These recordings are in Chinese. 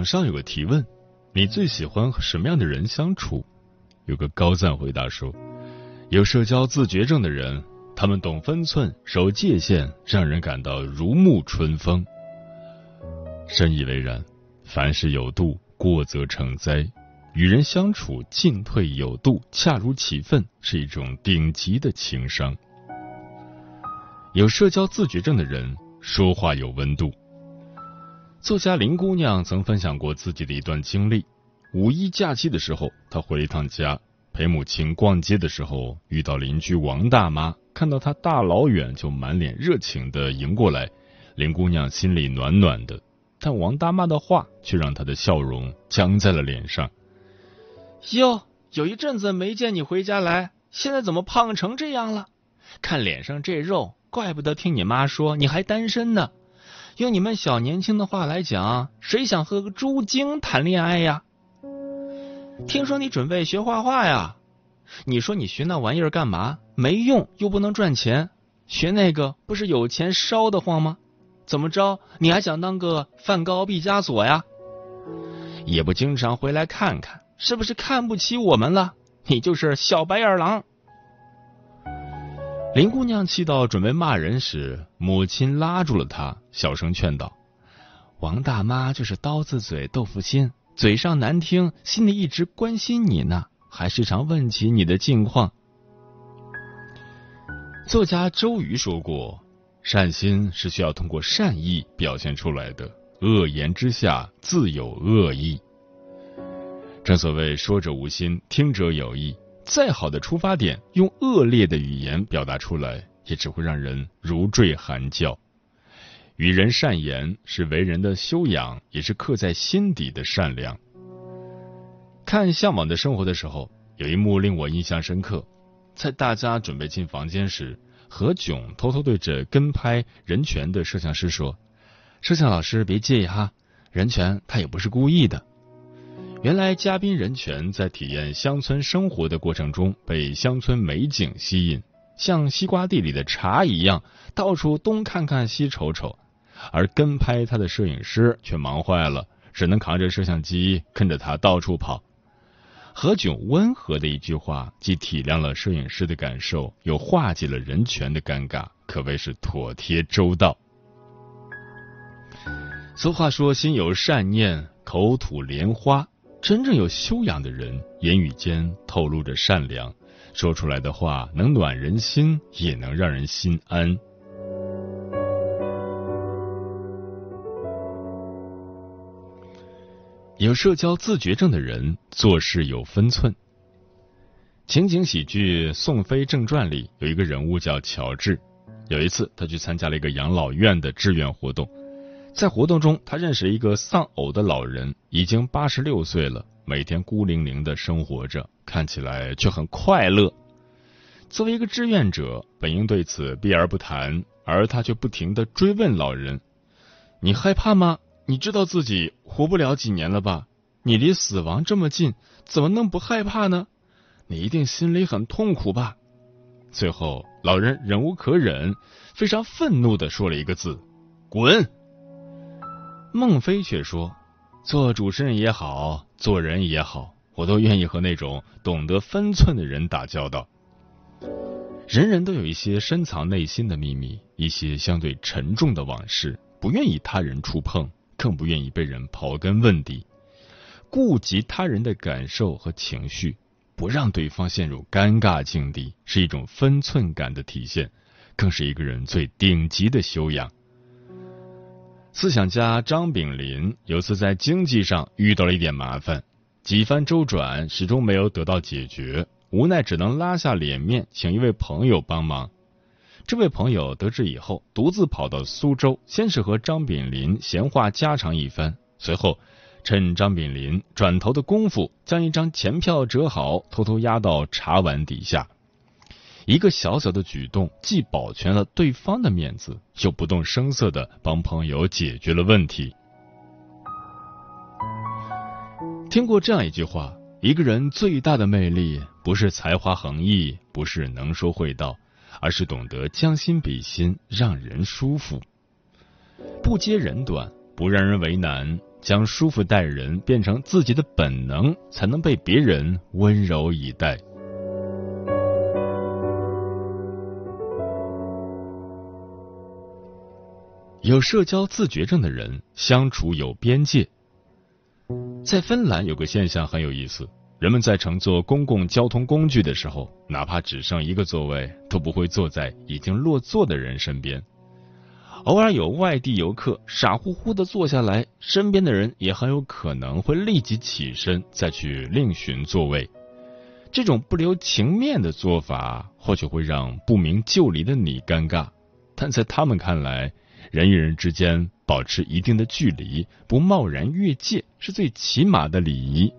网上有个提问：你最喜欢和什么样的人相处？有个高赞回答说：有社交自觉症的人，他们懂分寸、守界限，让人感到如沐春风。深以为然，凡事有度，过则成灾。与人相处，进退有度，恰如其分，是一种顶级的情商。有社交自觉症的人，说话有温度。作家林姑娘曾分享过自己的一段经历：五一假期的时候，她回了一趟家，陪母亲逛街的时候，遇到邻居王大妈，看到她大老远就满脸热情的迎过来，林姑娘心里暖暖的。但王大妈的话却让她的笑容僵在了脸上。哟，有一阵子没见你回家来，现在怎么胖成这样了？看脸上这肉，怪不得听你妈说你还单身呢。用你们小年轻的话来讲，谁想和个猪精谈恋爱呀？听说你准备学画画呀？你说你学那玩意儿干嘛？没用，又不能赚钱。学那个不是有钱烧得慌吗？怎么着？你还想当个梵高、毕加索呀？也不经常回来看看。是不是看不起我们了？你就是小白眼狼！林姑娘气到准备骂人时，母亲拉住了她，小声劝道：“王大妈就是刀子嘴豆腐心，嘴上难听，心里一直关心你呢，还时常问起你的近况。”作家周瑜说过：“善心是需要通过善意表现出来的，恶言之下自有恶意。”正所谓说者无心，听者有意。再好的出发点，用恶劣的语言表达出来，也只会让人如坠寒窖。与人善言是为人的修养，也是刻在心底的善良。看《向往的生活》的时候，有一幕令我印象深刻。在大家准备进房间时，何炅偷偷对着跟拍任泉的摄像师说：“摄像老师别介意哈，任泉他也不是故意的。”原来嘉宾任泉在体验乡村生活的过程中，被乡村美景吸引，像西瓜地里的茶一样，到处东看看西瞅瞅。而跟拍他的摄影师却忙坏了，只能扛着摄像机跟着他到处跑。何炅温和的一句话，既体谅了摄影师的感受，又化解了任泉的尴尬，可谓是妥帖周到。俗话说：“心有善念，口吐莲花。”真正有修养的人，言语间透露着善良，说出来的话能暖人心，也能让人心安。有社交自觉症的人做事有分寸。情景喜剧《宋飞正传》里有一个人物叫乔治，有一次他去参加了一个养老院的志愿活动。在活动中，他认识了一个丧偶的老人，已经八十六岁了，每天孤零零的生活着，看起来却很快乐。作为一个志愿者，本应对此避而不谈，而他却不停的追问老人：“你害怕吗？你知道自己活不了几年了吧？你离死亡这么近，怎么能不害怕呢？你一定心里很痛苦吧？”最后，老人忍无可忍，非常愤怒的说了一个字：“滚！”孟非却说：“做主持人也好，做人也好，我都愿意和那种懂得分寸的人打交道。人人都有一些深藏内心的秘密，一些相对沉重的往事，不愿意他人触碰，更不愿意被人刨根问底。顾及他人的感受和情绪，不让对方陷入尴尬境地，是一种分寸感的体现，更是一个人最顶级的修养。思想家张炳麟有次在经济上遇到了一点麻烦，几番周转始终没有得到解决，无奈只能拉下脸面请一位朋友帮忙。这位朋友得知以后，独自跑到苏州，先是和张炳麟闲话家常一番，随后趁张炳麟转头的功夫，将一张钱票折好，偷偷压到茶碗底下。一个小小的举动，既保全了对方的面子，又不动声色的帮朋友解决了问题。听过这样一句话：一个人最大的魅力，不是才华横溢，不是能说会道，而是懂得将心比心，让人舒服。不揭人短，不让人为难，将舒服待人变成自己的本能，才能被别人温柔以待。有社交自觉症的人相处有边界。在芬兰有个现象很有意思，人们在乘坐公共交通工具的时候，哪怕只剩一个座位，都不会坐在已经落座的人身边。偶尔有外地游客傻乎乎的坐下来，身边的人也很有可能会立即起身再去另寻座位。这种不留情面的做法，或许会让不明就里的你尴尬，但在他们看来。人与人之间保持一定的距离，不贸然越界，是最起码的礼仪。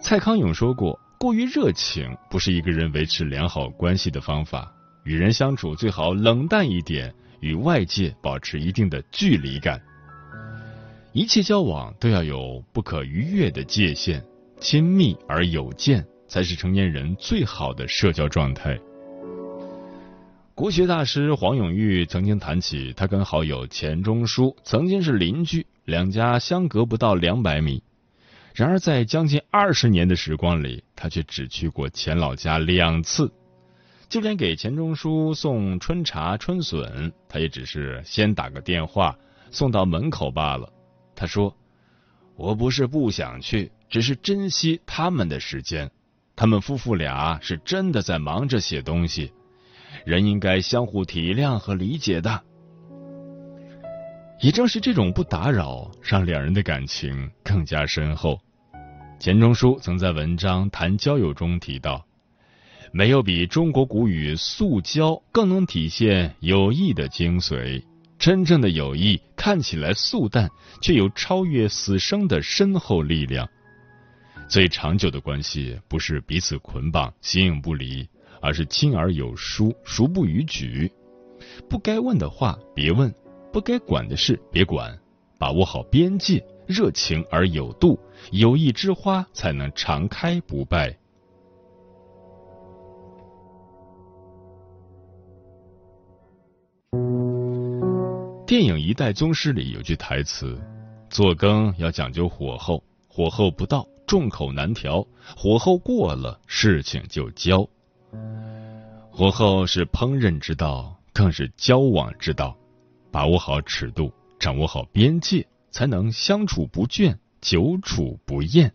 蔡康永说过：“过于热情不是一个人维持良好关系的方法。与人相处最好冷淡一点，与外界保持一定的距离感。一切交往都要有不可逾越的界限，亲密而有间，才是成年人最好的社交状态。”国学大师黄永玉曾经谈起，他跟好友钱钟书曾经是邻居，两家相隔不到两百米。然而，在将近二十年的时光里，他却只去过钱老家两次。就连给钱钟书送春茶春笋，他也只是先打个电话送到门口罢了。他说：“我不是不想去，只是珍惜他们的时间。他们夫妇俩是真的在忙着写东西。”人应该相互体谅和理解的，也正是这种不打扰，让两人的感情更加深厚。钱钟书曾在文章谈交友中提到，没有比中国古语“素交”更能体现友谊的精髓。真正的友谊看起来素淡，却有超越死生的深厚力量。最长久的关系，不是彼此捆绑、形影不离。而是亲而有疏，孰不逾矩。不该问的话别问，不该管的事别管，把握好边界，热情而有度，友谊之花才能常开不败。电影《一代宗师》里有句台词：“做羹要讲究火候，火候不到，众口难调；火候过了，事情就焦。”火候是烹饪之道，更是交往之道。把握好尺度，掌握好边界，才能相处不倦，久处不厌。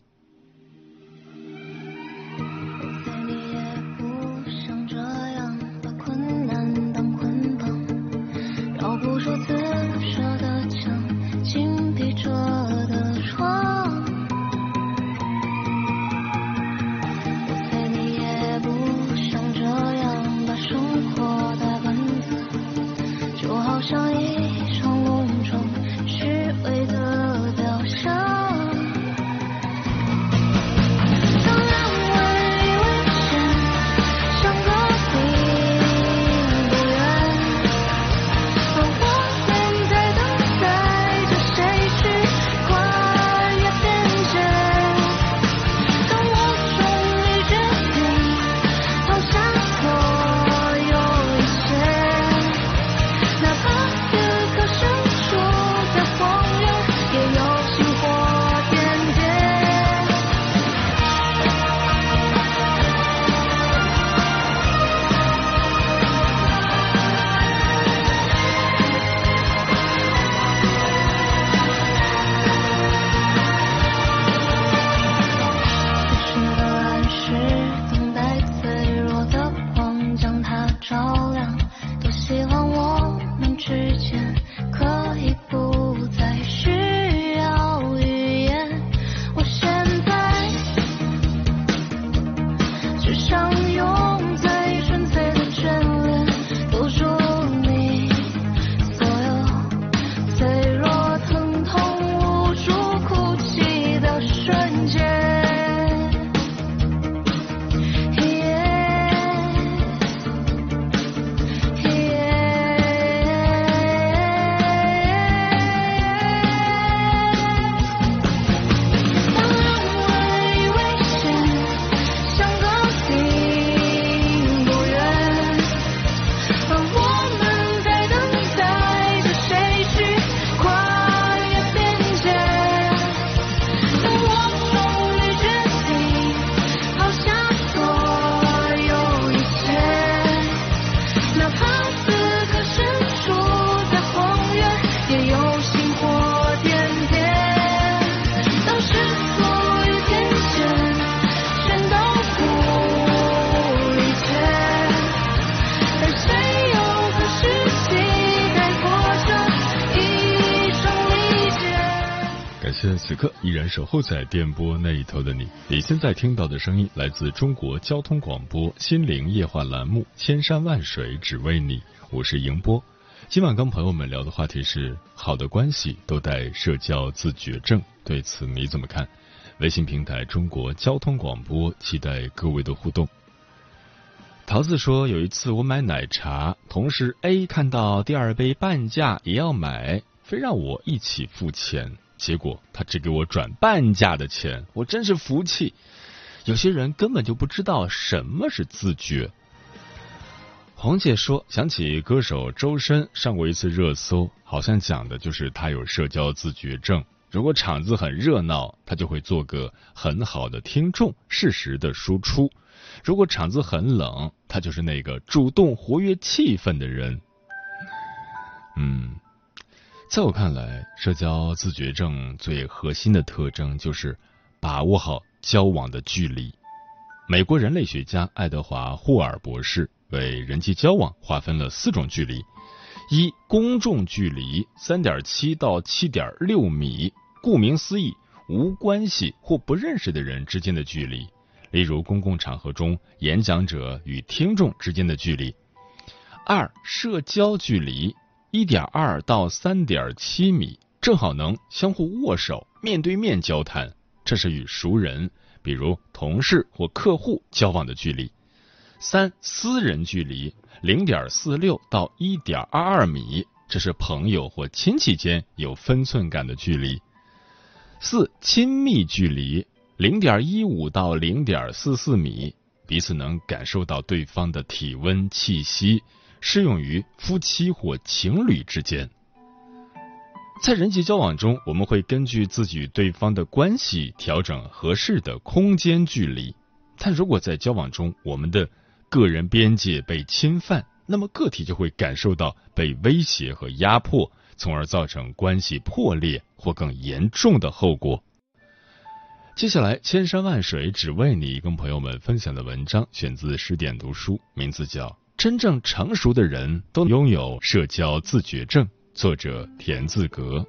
守候在电波那一头的你，你现在听到的声音来自中国交通广播心灵夜话栏目《千山万水只为你》，我是迎波。今晚跟朋友们聊的话题是：好的关系都带社交自觉症，对此你怎么看？微信平台中国交通广播，期待各位的互动。桃子说，有一次我买奶茶，同事 A 看到第二杯半价也要买，非让我一起付钱。结果他只给我转半价的钱，我真是服气。有些人根本就不知道什么是自觉。红姐说，想起歌手周深上过一次热搜，好像讲的就是他有社交自觉症。如果场子很热闹，他就会做个很好的听众，适时的输出；如果场子很冷，他就是那个主动活跃气氛的人。嗯。在我看来，社交自觉症最核心的特征就是把握好交往的距离。美国人类学家爱德华·霍尔博士为人际交往划分了四种距离：一、公众距离，三点七到七点六米，顾名思义，无关系或不认识的人之间的距离，例如公共场合中演讲者与听众之间的距离；二、社交距离。一点二到三点七米，正好能相互握手、面对面交谈，这是与熟人，比如同事或客户交往的距离。三、私人距离零点四六到一点二二米，这是朋友或亲戚间有分寸感的距离。四、亲密距离零点一五到零点四四米，彼此能感受到对方的体温、气息。适用于夫妻或情侣之间，在人际交往中，我们会根据自己与对方的关系调整合适的空间距离。但如果在交往中，我们的个人边界被侵犯，那么个体就会感受到被威胁和压迫，从而造成关系破裂或更严重的后果。接下来，千山万水只为你，跟朋友们分享的文章选自十点读书，名字叫。真正成熟的人都拥有社交自觉症。作者田字格。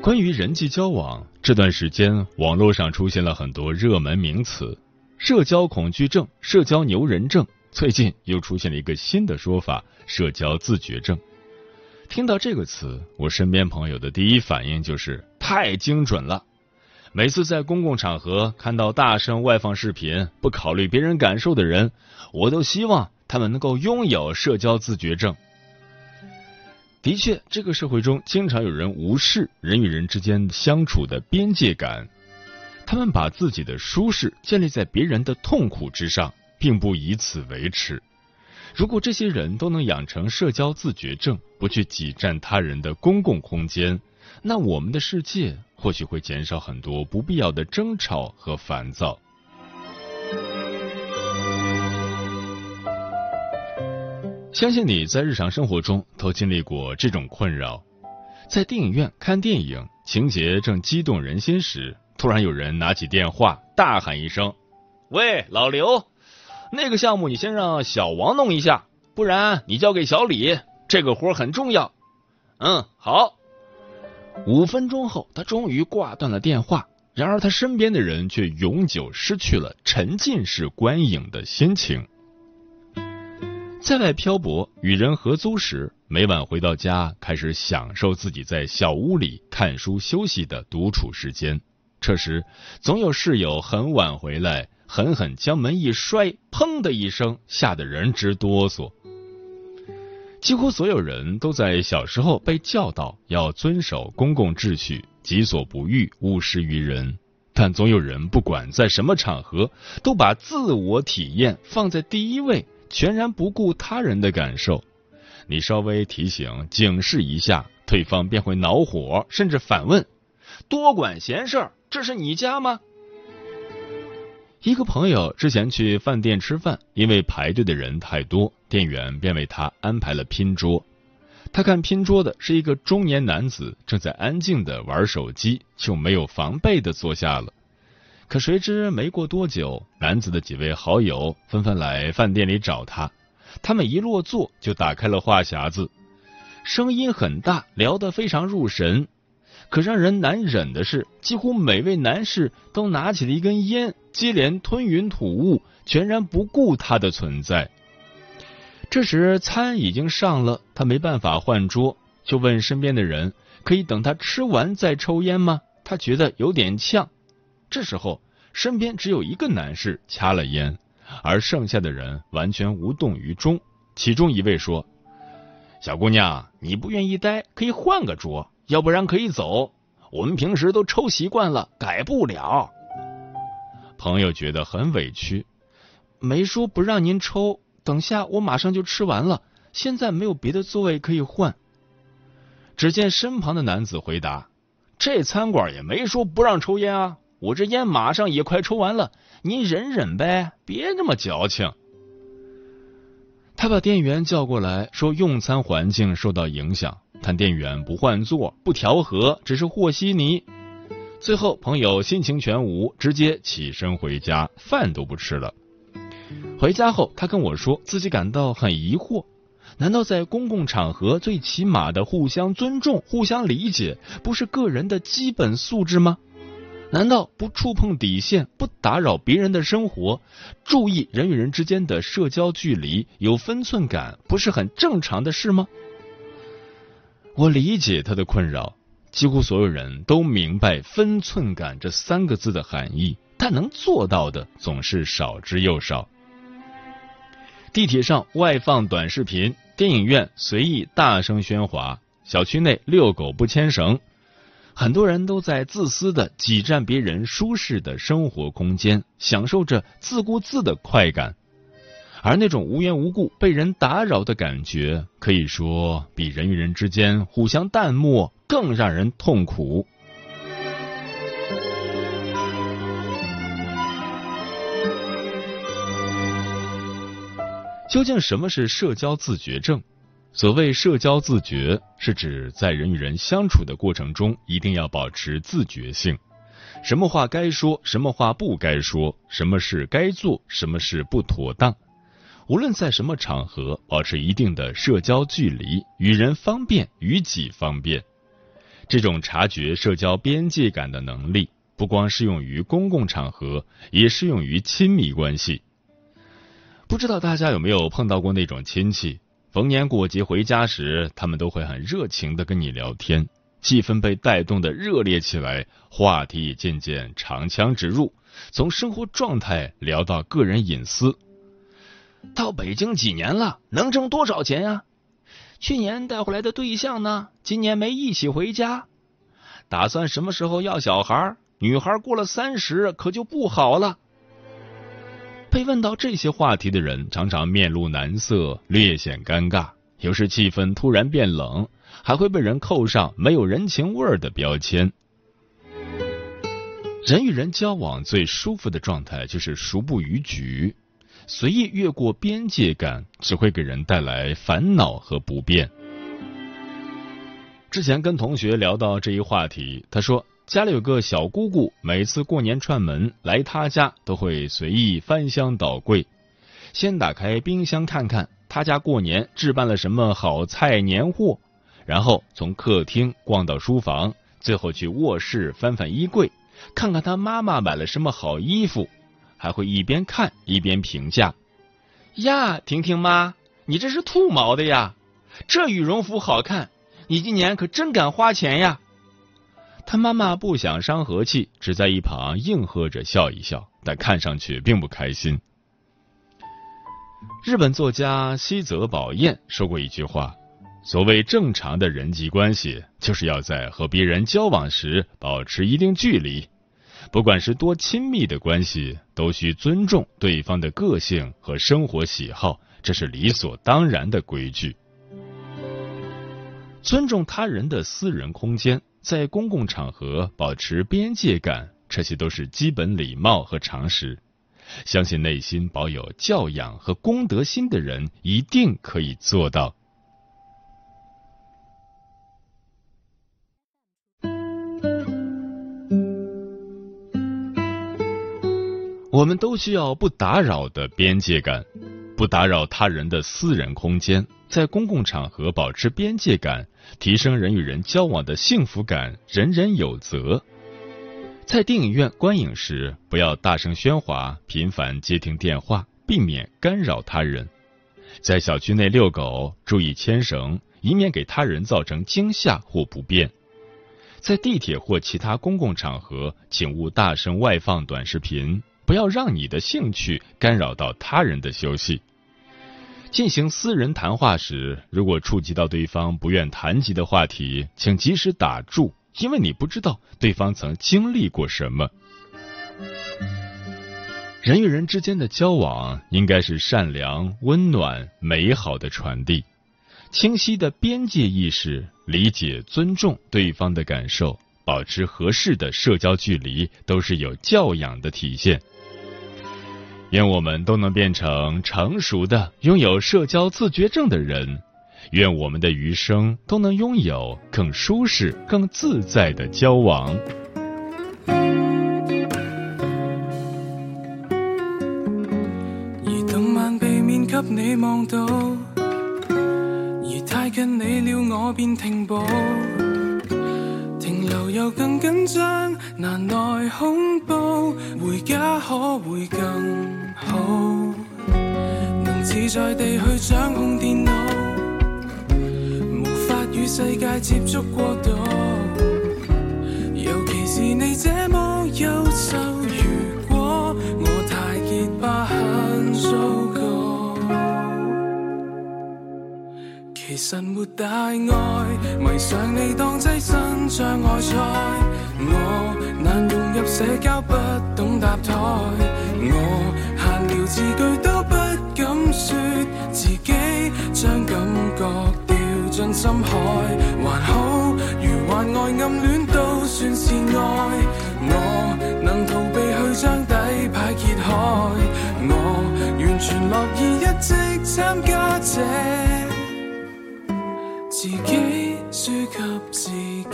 关于人际交往，这段时间网络上出现了很多热门名词：社交恐惧症、社交牛人症。最近又出现了一个新的说法——社交自觉症。听到这个词，我身边朋友的第一反应就是太精准了。每次在公共场合看到大声外放视频、不考虑别人感受的人，我都希望他们能够拥有社交自觉症。的确，这个社会中经常有人无视人与人之间相处的边界感，他们把自己的舒适建立在别人的痛苦之上，并不以此为耻。如果这些人都能养成社交自觉症，不去挤占他人的公共空间，那我们的世界或许会减少很多不必要的争吵和烦躁。相信你在日常生活中都经历过这种困扰：在电影院看电影，情节正激动人心时，突然有人拿起电话，大喊一声：“喂，老刘！”那个项目你先让小王弄一下，不然你交给小李，这个活很重要。嗯，好。五分钟后，他终于挂断了电话。然而，他身边的人却永久失去了沉浸式观影的心情。在外漂泊与人合租时，每晚回到家，开始享受自己在小屋里看书休息的独处时间。这时，总有室友很晚回来。狠狠将门一摔，砰的一声，吓得人直哆嗦。几乎所有人都在小时候被教导要遵守公共秩序，己所不欲，勿施于人。但总有人不管在什么场合，都把自我体验放在第一位，全然不顾他人的感受。你稍微提醒、警示一下，对方便会恼火，甚至反问：“多管闲事儿，这是你家吗？”一个朋友之前去饭店吃饭，因为排队的人太多，店员便为他安排了拼桌。他看拼桌的是一个中年男子，正在安静的玩手机，就没有防备的坐下了。可谁知没过多久，男子的几位好友纷纷来饭店里找他。他们一落座就打开了话匣子，声音很大，聊得非常入神。可让人难忍的是，几乎每位男士都拿起了一根烟，接连吞云吐雾，全然不顾他的存在。这时餐已经上了，他没办法换桌，就问身边的人：“可以等他吃完再抽烟吗？”他觉得有点呛。这时候，身边只有一个男士掐了烟，而剩下的人完全无动于衷。其中一位说：“小姑娘，你不愿意待，可以换个桌。”要不然可以走，我们平时都抽习惯了，改不了。朋友觉得很委屈，没说不让您抽，等下我马上就吃完了，现在没有别的座位可以换。只见身旁的男子回答：“这餐馆也没说不让抽烟啊，我这烟马上也快抽完了，您忍忍呗，别那么矫情。”他把店员叫过来，说用餐环境受到影响。看店员不换座、不调和，只是和稀泥。最后，朋友心情全无，直接起身回家，饭都不吃了。回家后，他跟我说自己感到很疑惑：难道在公共场合最起码的互相尊重、互相理解，不是个人的基本素质吗？难道不触碰底线、不打扰别人的生活、注意人与人之间的社交距离、有分寸感，不是很正常的事吗？我理解他的困扰，几乎所有人都明白“分寸感”这三个字的含义，但能做到的总是少之又少。地铁上外放短视频，电影院随意大声喧哗，小区内遛狗不牵绳，很多人都在自私的挤占别人舒适的生活空间，享受着自顾自的快感。而那种无缘无故被人打扰的感觉，可以说比人与人之间互相淡漠更让人痛苦。究竟什么是社交自觉症？所谓社交自觉，是指在人与人相处的过程中，一定要保持自觉性，什么话该说，什么话不该说，什么事该做，什么事不妥当。无论在什么场合，保持一定的社交距离，与人方便，与己方便。这种察觉社交边界感的能力，不光适用于公共场合，也适用于亲密关系。不知道大家有没有碰到过那种亲戚，逢年过节回家时，他们都会很热情的跟你聊天，气氛被带动的热烈起来，话题也渐渐长枪直入，从生活状态聊到个人隐私。到北京几年了？能挣多少钱呀？去年带回来的对象呢？今年没一起回家。打算什么时候要小孩？女孩过了三十可就不好了。被问到这些话题的人，常常面露难色，略显尴尬。有时气氛突然变冷，还会被人扣上没有人情味儿的标签。人与人交往最舒服的状态，就是熟不逾矩。随意越过边界感，只会给人带来烦恼和不便。之前跟同学聊到这一话题，他说家里有个小姑姑，每次过年串门来他家，都会随意翻箱倒柜，先打开冰箱看看他家过年置办了什么好菜年货，然后从客厅逛到书房，最后去卧室翻翻衣柜，看看他妈妈买了什么好衣服。还会一边看一边评价，呀，婷婷妈，你这是兔毛的呀，这羽绒服好看，你今年可真敢花钱呀。他妈妈不想伤和气，只在一旁应和着笑一笑，但看上去并不开心。日本作家西泽保彦说过一句话：所谓正常的人际关系，就是要在和别人交往时保持一定距离。不管是多亲密的关系，都需尊重对方的个性和生活喜好，这是理所当然的规矩。尊重他人的私人空间，在公共场合保持边界感，这些都是基本礼貌和常识。相信内心保有教养和公德心的人，一定可以做到。我们都需要不打扰的边界感，不打扰他人的私人空间，在公共场合保持边界感，提升人与人交往的幸福感，人人有责。在电影院观影时，不要大声喧哗，频繁接听电话，避免干扰他人。在小区内遛狗，注意牵绳，以免给他人造成惊吓或不便。在地铁或其他公共场合，请勿大声外放短视频，不要让你的兴趣干扰到他人的休息。进行私人谈话时，如果触及到对方不愿谈及的话题，请及时打住。因为你不知道对方曾经历过什么。人与人之间的交往应该是善良、温暖、美好的传递。清晰的边界意识，理解、尊重对方的感受，保持合适的社交距离，都是有教养的体现。愿我们都能变成成熟的、拥有社交自觉症的人。愿我们的余生都能拥有更舒适、更自在的交往。而动漫避免给你望到，而太近你了，我便停步。停留又更紧张，难耐恐怖，回家可会更好？能自在地去掌控电脑。无法与世界接触过度，尤其是你这么优秀。如果我太结巴，很糟糕。其实没大碍，迷上你当跻身障碍。赛。我难融入社交，不懂搭台。我闲聊字句都不敢说，自己将感觉掉。进深海还好，如幻爱暗恋都算是爱。我能逃避去将底牌揭开，我完全乐意一直参加这自己输给自己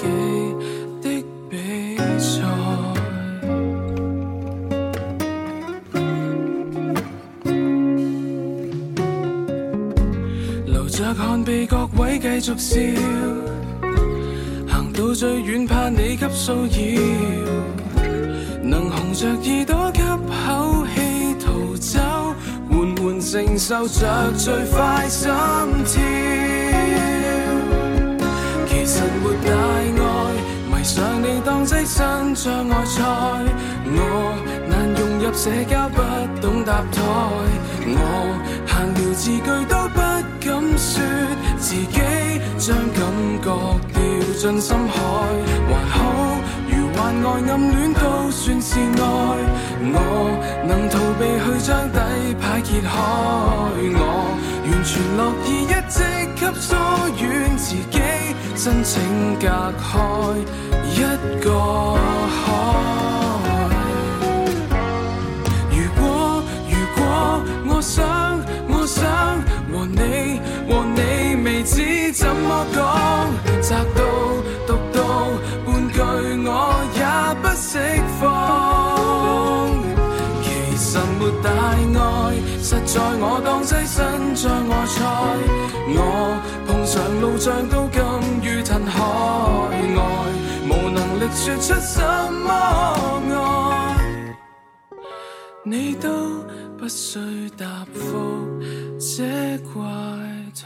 被各位继续笑，行到最远怕你给骚扰，能红着耳朵吸口气逃走，缓缓承受着最快心跳。其实没大碍，迷上你当跻身障碍赛，我难融入社交，不懂搭台，我闲聊字句都不。敢说自己将感觉掉进深海，还好如幻爱暗恋都算是爱。我能逃避去将底牌揭开，我完全乐意一直给疏远自己，真情隔开一个海。爱，实在我当跻身在外在。我碰上路障都甘于吞海外，无能力说出什么爱，你都不需答复。这怪胎。